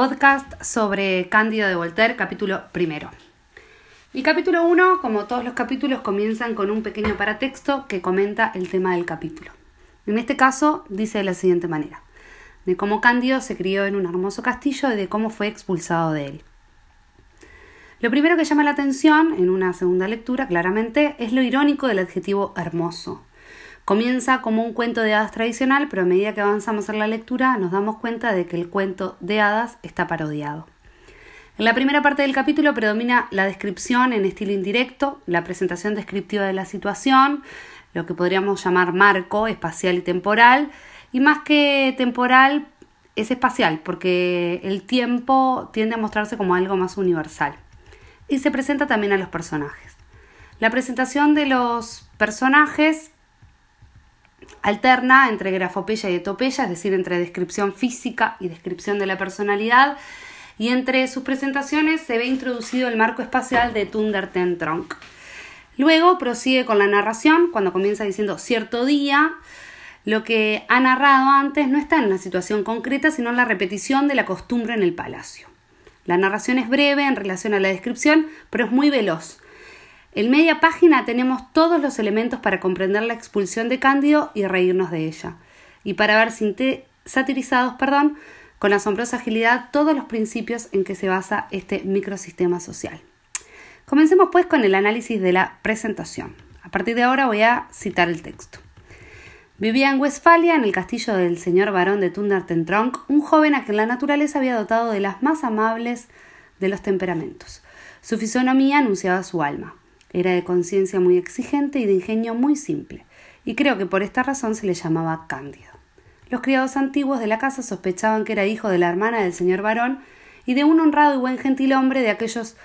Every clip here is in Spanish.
Podcast sobre Cándido de Voltaire, capítulo primero. El capítulo 1, como todos los capítulos, comienzan con un pequeño paratexto que comenta el tema del capítulo. En este caso, dice de la siguiente manera: de cómo Cándido se crió en un hermoso castillo y de cómo fue expulsado de él. Lo primero que llama la atención, en una segunda lectura, claramente, es lo irónico del adjetivo hermoso. Comienza como un cuento de hadas tradicional, pero a medida que avanzamos en la lectura nos damos cuenta de que el cuento de hadas está parodiado. En la primera parte del capítulo predomina la descripción en estilo indirecto, la presentación descriptiva de la situación, lo que podríamos llamar marco espacial y temporal, y más que temporal es espacial, porque el tiempo tiende a mostrarse como algo más universal. Y se presenta también a los personajes. La presentación de los personajes alterna entre grafopeya y etopeya, es decir, entre descripción física y descripción de la personalidad, y entre sus presentaciones se ve introducido el marco espacial de Thunder Ten Trunk. Luego prosigue con la narración, cuando comienza diciendo cierto día, lo que ha narrado antes no está en una situación concreta, sino en la repetición de la costumbre en el palacio. La narración es breve en relación a la descripción, pero es muy veloz. En media página tenemos todos los elementos para comprender la expulsión de Cándido y reírnos de ella, y para ver satirizados perdón, con asombrosa agilidad todos los principios en que se basa este microsistema social. Comencemos pues con el análisis de la presentación. A partir de ahora voy a citar el texto. Vivía en Westfalia, en el castillo del señor barón de Tundertentronk, un joven a quien la naturaleza había dotado de las más amables de los temperamentos. Su fisonomía anunciaba su alma. Era de conciencia muy exigente y de ingenio muy simple, y creo que por esta razón se le llamaba Cándido. Los criados antiguos de la casa sospechaban que era hijo de la hermana del señor varón y de un honrado y buen gentilhombre de aquellos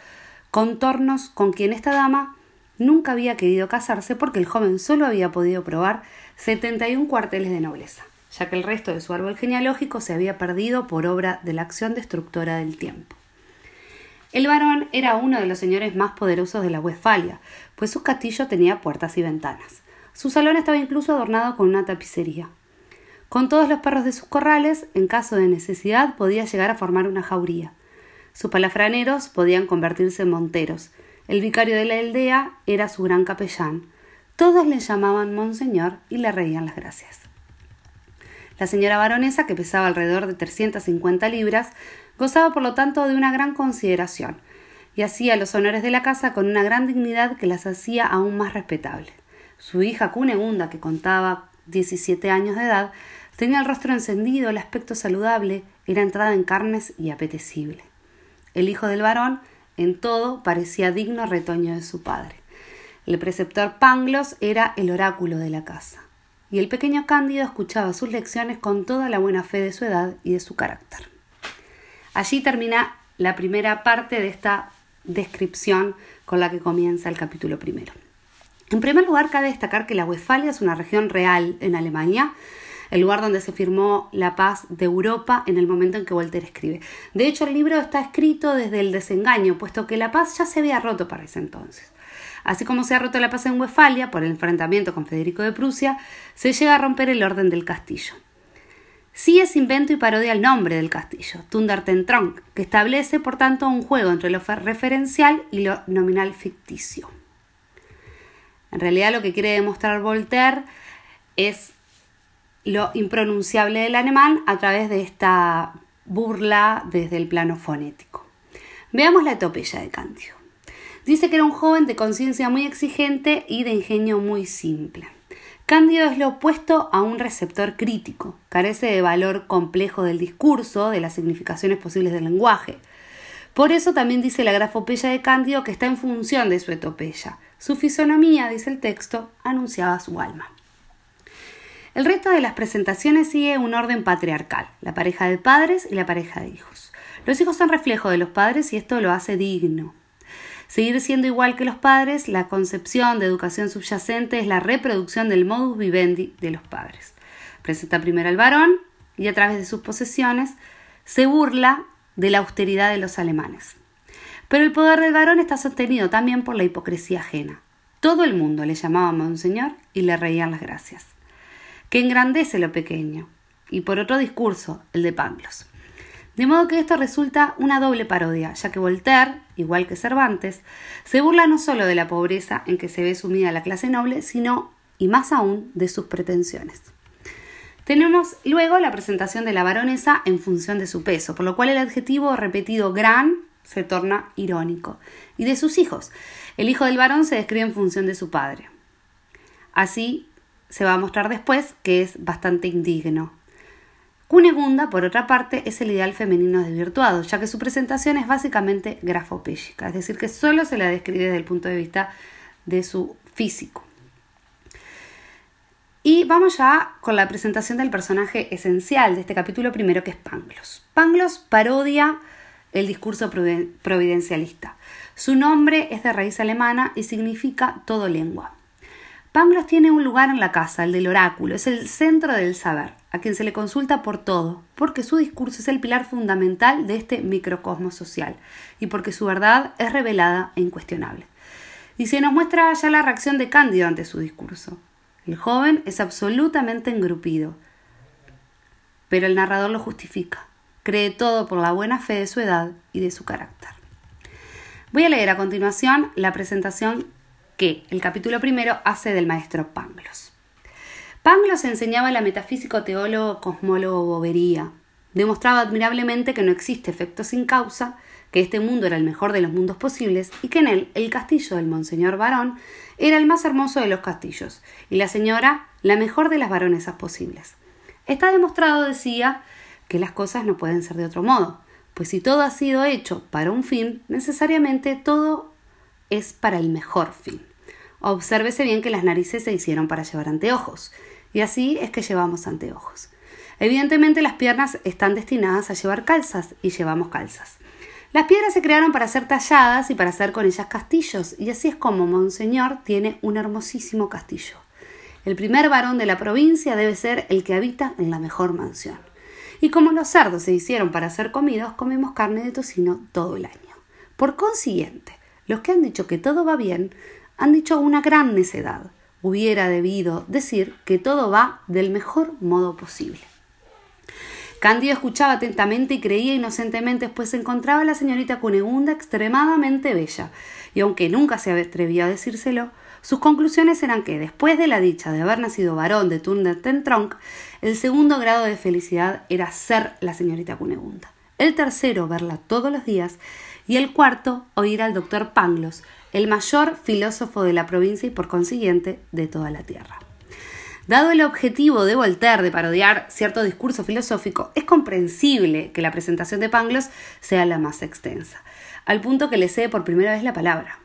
contornos con quien esta dama nunca había querido casarse porque el joven solo había podido probar setenta y un cuarteles de nobleza, ya que el resto de su árbol genealógico se había perdido por obra de la acción destructora del tiempo. El varón era uno de los señores más poderosos de la Westfalia, pues su castillo tenía puertas y ventanas. Su salón estaba incluso adornado con una tapicería. Con todos los perros de sus corrales, en caso de necesidad, podía llegar a formar una jauría. Sus palafraneros podían convertirse en monteros. El vicario de la aldea era su gran capellán. Todos le llamaban Monseñor y le reían las gracias. La señora baronesa, que pesaba alrededor de 350 libras, Gozaba, por lo tanto, de una gran consideración, y hacía los honores de la casa con una gran dignidad que las hacía aún más respetables. Su hija Cunegunda, que contaba 17 años de edad, tenía el rostro encendido, el aspecto saludable, era entrada en carnes y apetecible. El hijo del varón, en todo, parecía digno retoño de su padre. El preceptor Panglos era el oráculo de la casa, y el pequeño Cándido escuchaba sus lecciones con toda la buena fe de su edad y de su carácter. Allí termina la primera parte de esta descripción con la que comienza el capítulo primero. En primer lugar, cabe destacar que la Westfalia es una región real en Alemania, el lugar donde se firmó la paz de Europa en el momento en que Voltaire escribe. De hecho, el libro está escrito desde el desengaño, puesto que la paz ya se había roto para ese entonces. Así como se ha roto la paz en Westfalia por el enfrentamiento con Federico de Prusia, se llega a romper el orden del castillo. Sí es invento y parodia el nombre del castillo, Tundertentronk, que establece por tanto un juego entre lo referencial y lo nominal ficticio. En realidad lo que quiere demostrar Voltaire es lo impronunciable del alemán a través de esta burla desde el plano fonético. Veamos la etopeya de Cándido. Dice que era un joven de conciencia muy exigente y de ingenio muy simple. Cándido es lo opuesto a un receptor crítico, carece de valor complejo del discurso, de las significaciones posibles del lenguaje. Por eso también dice la grafopeya de Cándido que está en función de su etopeya. Su fisonomía, dice el texto, anunciaba su alma. El resto de las presentaciones sigue un orden patriarcal, la pareja de padres y la pareja de hijos. Los hijos son reflejo de los padres y esto lo hace digno, Seguir siendo igual que los padres, la concepción de educación subyacente es la reproducción del modus vivendi de los padres. Presenta primero al varón y a través de sus posesiones se burla de la austeridad de los alemanes. Pero el poder del varón está sostenido también por la hipocresía ajena. Todo el mundo le llamaba monseñor y le reían las gracias. Que engrandece lo pequeño. Y por otro discurso, el de Panglos. De modo que esto resulta una doble parodia, ya que Voltaire, igual que Cervantes, se burla no solo de la pobreza en que se ve sumida la clase noble, sino, y más aún, de sus pretensiones. Tenemos luego la presentación de la baronesa en función de su peso, por lo cual el adjetivo repetido gran se torna irónico, y de sus hijos. El hijo del varón se describe en función de su padre. Así se va a mostrar después que es bastante indigno. Cunegunda, por otra parte, es el ideal femenino desvirtuado, ya que su presentación es básicamente grafopésica, es decir, que solo se la describe desde el punto de vista de su físico. Y vamos ya con la presentación del personaje esencial de este capítulo primero, que es Panglos. Panglos parodia el discurso providencialista. Su nombre es de raíz alemana y significa todo lengua. Panglos tiene un lugar en la casa, el del oráculo, es el centro del saber, a quien se le consulta por todo, porque su discurso es el pilar fundamental de este microcosmos social y porque su verdad es revelada e incuestionable. Y se nos muestra ya la reacción de Cándido ante su discurso. El joven es absolutamente engrupido, pero el narrador lo justifica. Cree todo por la buena fe de su edad y de su carácter. Voy a leer a continuación la presentación que el capítulo primero hace del maestro Panglos. Panglos enseñaba la metafísico teólogo cosmólogo bobería. Demostraba admirablemente que no existe efecto sin causa, que este mundo era el mejor de los mundos posibles y que en él el castillo del Monseñor Varón era el más hermoso de los castillos y la señora la mejor de las baronesas posibles. Está demostrado, decía, que las cosas no pueden ser de otro modo, pues si todo ha sido hecho para un fin, necesariamente todo es para el mejor fin. Obsérvese bien que las narices se hicieron para llevar anteojos, y así es que llevamos anteojos. Evidentemente las piernas están destinadas a llevar calzas y llevamos calzas. Las piedras se crearon para ser talladas y para hacer con ellas castillos, y así es como Monseñor tiene un hermosísimo castillo. El primer varón de la provincia debe ser el que habita en la mejor mansión. Y como los cerdos se hicieron para ser comidos, comemos carne de tocino todo el año. Por consiguiente, los que han dicho que todo va bien, han dicho una gran necedad. Hubiera debido decir que todo va del mejor modo posible. Cándido escuchaba atentamente y creía inocentemente, pues se encontraba la señorita Cunegunda extremadamente bella, y aunque nunca se atrevía a decírselo, sus conclusiones eran que, después de la dicha de haber nacido varón de Tronc, el segundo grado de felicidad era ser la señorita Cunegunda, el tercero verla todos los días y el cuarto oír al doctor Panglos, el mayor filósofo de la provincia y por consiguiente de toda la tierra. Dado el objetivo de Voltaire de parodiar cierto discurso filosófico, es comprensible que la presentación de Pangloss sea la más extensa, al punto que le cede por primera vez la palabra.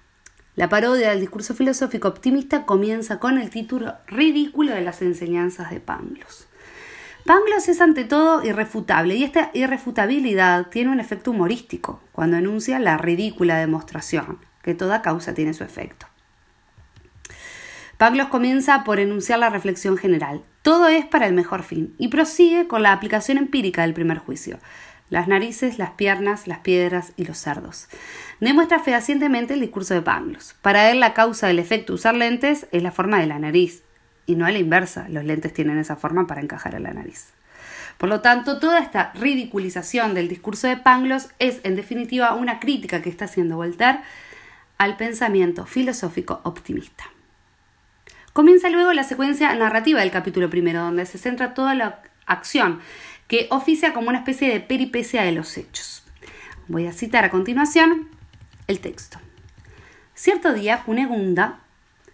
La parodia del discurso filosófico optimista comienza con el título ridículo de las enseñanzas de Pangloss. Pangloss es ante todo irrefutable y esta irrefutabilidad tiene un efecto humorístico cuando enuncia la ridícula demostración, que toda causa tiene su efecto. Pangloss comienza por enunciar la reflexión general. Todo es para el mejor fin y prosigue con la aplicación empírica del primer juicio. Las narices, las piernas, las piedras y los cerdos. Demuestra fehacientemente el discurso de Pangloss. Para él la causa del efecto usar lentes es la forma de la nariz y no a la inversa. Los lentes tienen esa forma para encajar a la nariz. Por lo tanto, toda esta ridiculización del discurso de Pangloss es, en definitiva, una crítica que está haciendo Voltaire al pensamiento filosófico optimista. Comienza luego la secuencia narrativa del capítulo primero, donde se centra toda la acción, que oficia como una especie de peripecia de los hechos. Voy a citar a continuación el texto. Cierto día, Cunegunda,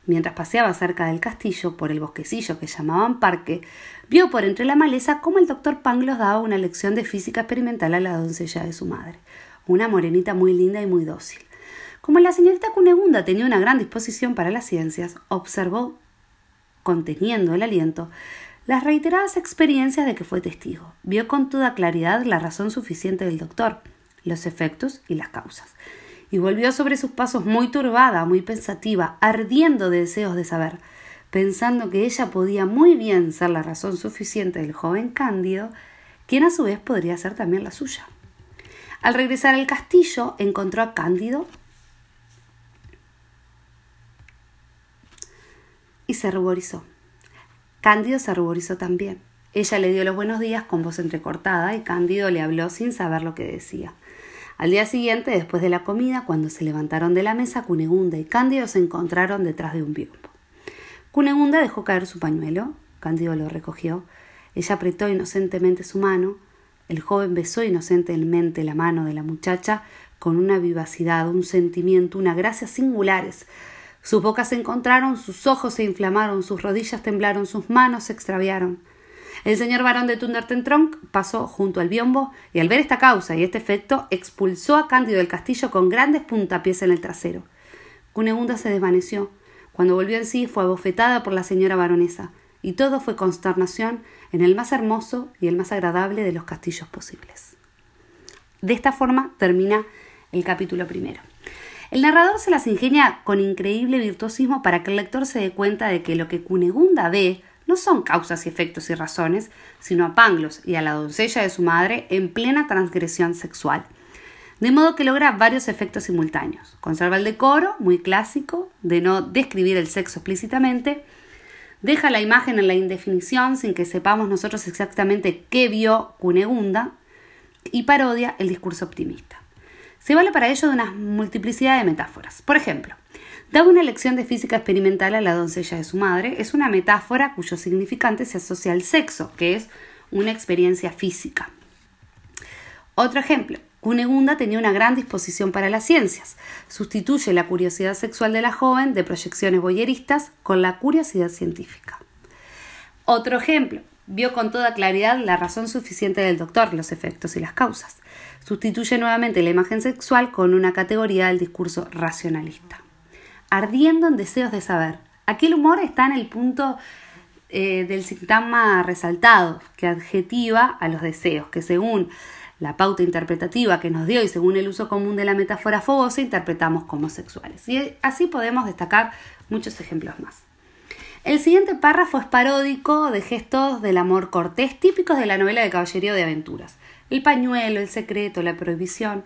mientras paseaba cerca del castillo por el bosquecillo que llamaban parque, vio por entre la maleza cómo el doctor Panglos daba una lección de física experimental a la doncella de su madre, una morenita muy linda y muy dócil. Como la señorita Cunegunda tenía una gran disposición para las ciencias, observó conteniendo el aliento, las reiteradas experiencias de que fue testigo. Vio con toda claridad la razón suficiente del doctor, los efectos y las causas. Y volvió sobre sus pasos muy turbada, muy pensativa, ardiendo de deseos de saber, pensando que ella podía muy bien ser la razón suficiente del joven Cándido, quien a su vez podría ser también la suya. Al regresar al castillo, encontró a Cándido y se ruborizó. Cándido se ruborizó también. Ella le dio los buenos días con voz entrecortada y Cándido le habló sin saber lo que decía. Al día siguiente, después de la comida, cuando se levantaron de la mesa, Cunegunda y Cándido se encontraron detrás de un biombo. Cunegunda dejó caer su pañuelo, Cándido lo recogió, ella apretó inocentemente su mano, el joven besó inocentemente la mano de la muchacha con una vivacidad, un sentimiento, una gracia singulares. Sus bocas se encontraron, sus ojos se inflamaron, sus rodillas temblaron, sus manos se extraviaron. El señor barón de Tundertentronk pasó junto al biombo y al ver esta causa y este efecto expulsó a Cándido del castillo con grandes puntapiés en el trasero. Cunegunda se desvaneció. Cuando volvió en sí fue abofetada por la señora baronesa, y todo fue consternación en el más hermoso y el más agradable de los castillos posibles. De esta forma termina el capítulo primero. El narrador se las ingenia con increíble virtuosismo para que el lector se dé cuenta de que lo que Cunegunda ve no son causas y efectos y razones, sino a Panglos y a la doncella de su madre en plena transgresión sexual. De modo que logra varios efectos simultáneos. Conserva el decoro, muy clásico, de no describir el sexo explícitamente, deja la imagen en la indefinición sin que sepamos nosotros exactamente qué vio Cunegunda, y parodia el discurso optimista. Se vale para ello de una multiplicidad de metáforas. Por ejemplo, Daba una lección de física experimental a la doncella de su madre. Es una metáfora cuyo significante se asocia al sexo, que es una experiencia física. Otro ejemplo. Cunegunda tenía una gran disposición para las ciencias. Sustituye la curiosidad sexual de la joven de proyecciones boyeristas con la curiosidad científica. Otro ejemplo. Vio con toda claridad la razón suficiente del doctor, los efectos y las causas. Sustituye nuevamente la imagen sexual con una categoría del discurso racionalista ardiendo en deseos de saber. Aquí el humor está en el punto eh, del sintagma resaltado, que adjetiva a los deseos, que según la pauta interpretativa que nos dio y según el uso común de la metáfora fogosa, interpretamos como sexuales. Y así podemos destacar muchos ejemplos más. El siguiente párrafo es paródico de gestos del amor cortés típicos de la novela de caballerío de aventuras. El pañuelo, el secreto, la prohibición,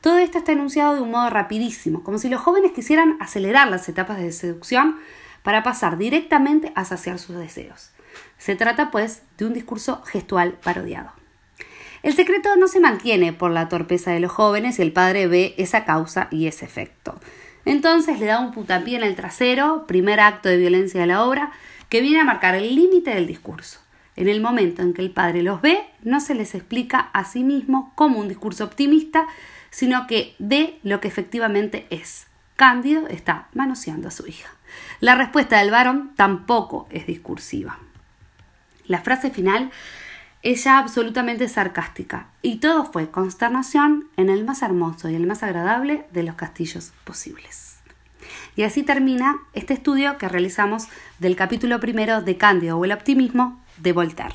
todo esto está enunciado de un modo rapidísimo, como si los jóvenes quisieran acelerar las etapas de seducción para pasar directamente a saciar sus deseos. Se trata, pues, de un discurso gestual parodiado. El secreto no se mantiene por la torpeza de los jóvenes y el padre ve esa causa y ese efecto. Entonces le da un putapié en el trasero, primer acto de violencia de la obra, que viene a marcar el límite del discurso. En el momento en que el padre los ve, no se les explica a sí mismo como un discurso optimista, sino que de lo que efectivamente es. Cándido está manoseando a su hija. La respuesta del varón tampoco es discursiva. La frase final es ya absolutamente sarcástica y todo fue consternación en el más hermoso y el más agradable de los castillos posibles. Y así termina este estudio que realizamos del capítulo primero de Cándido o el optimismo de Voltaire.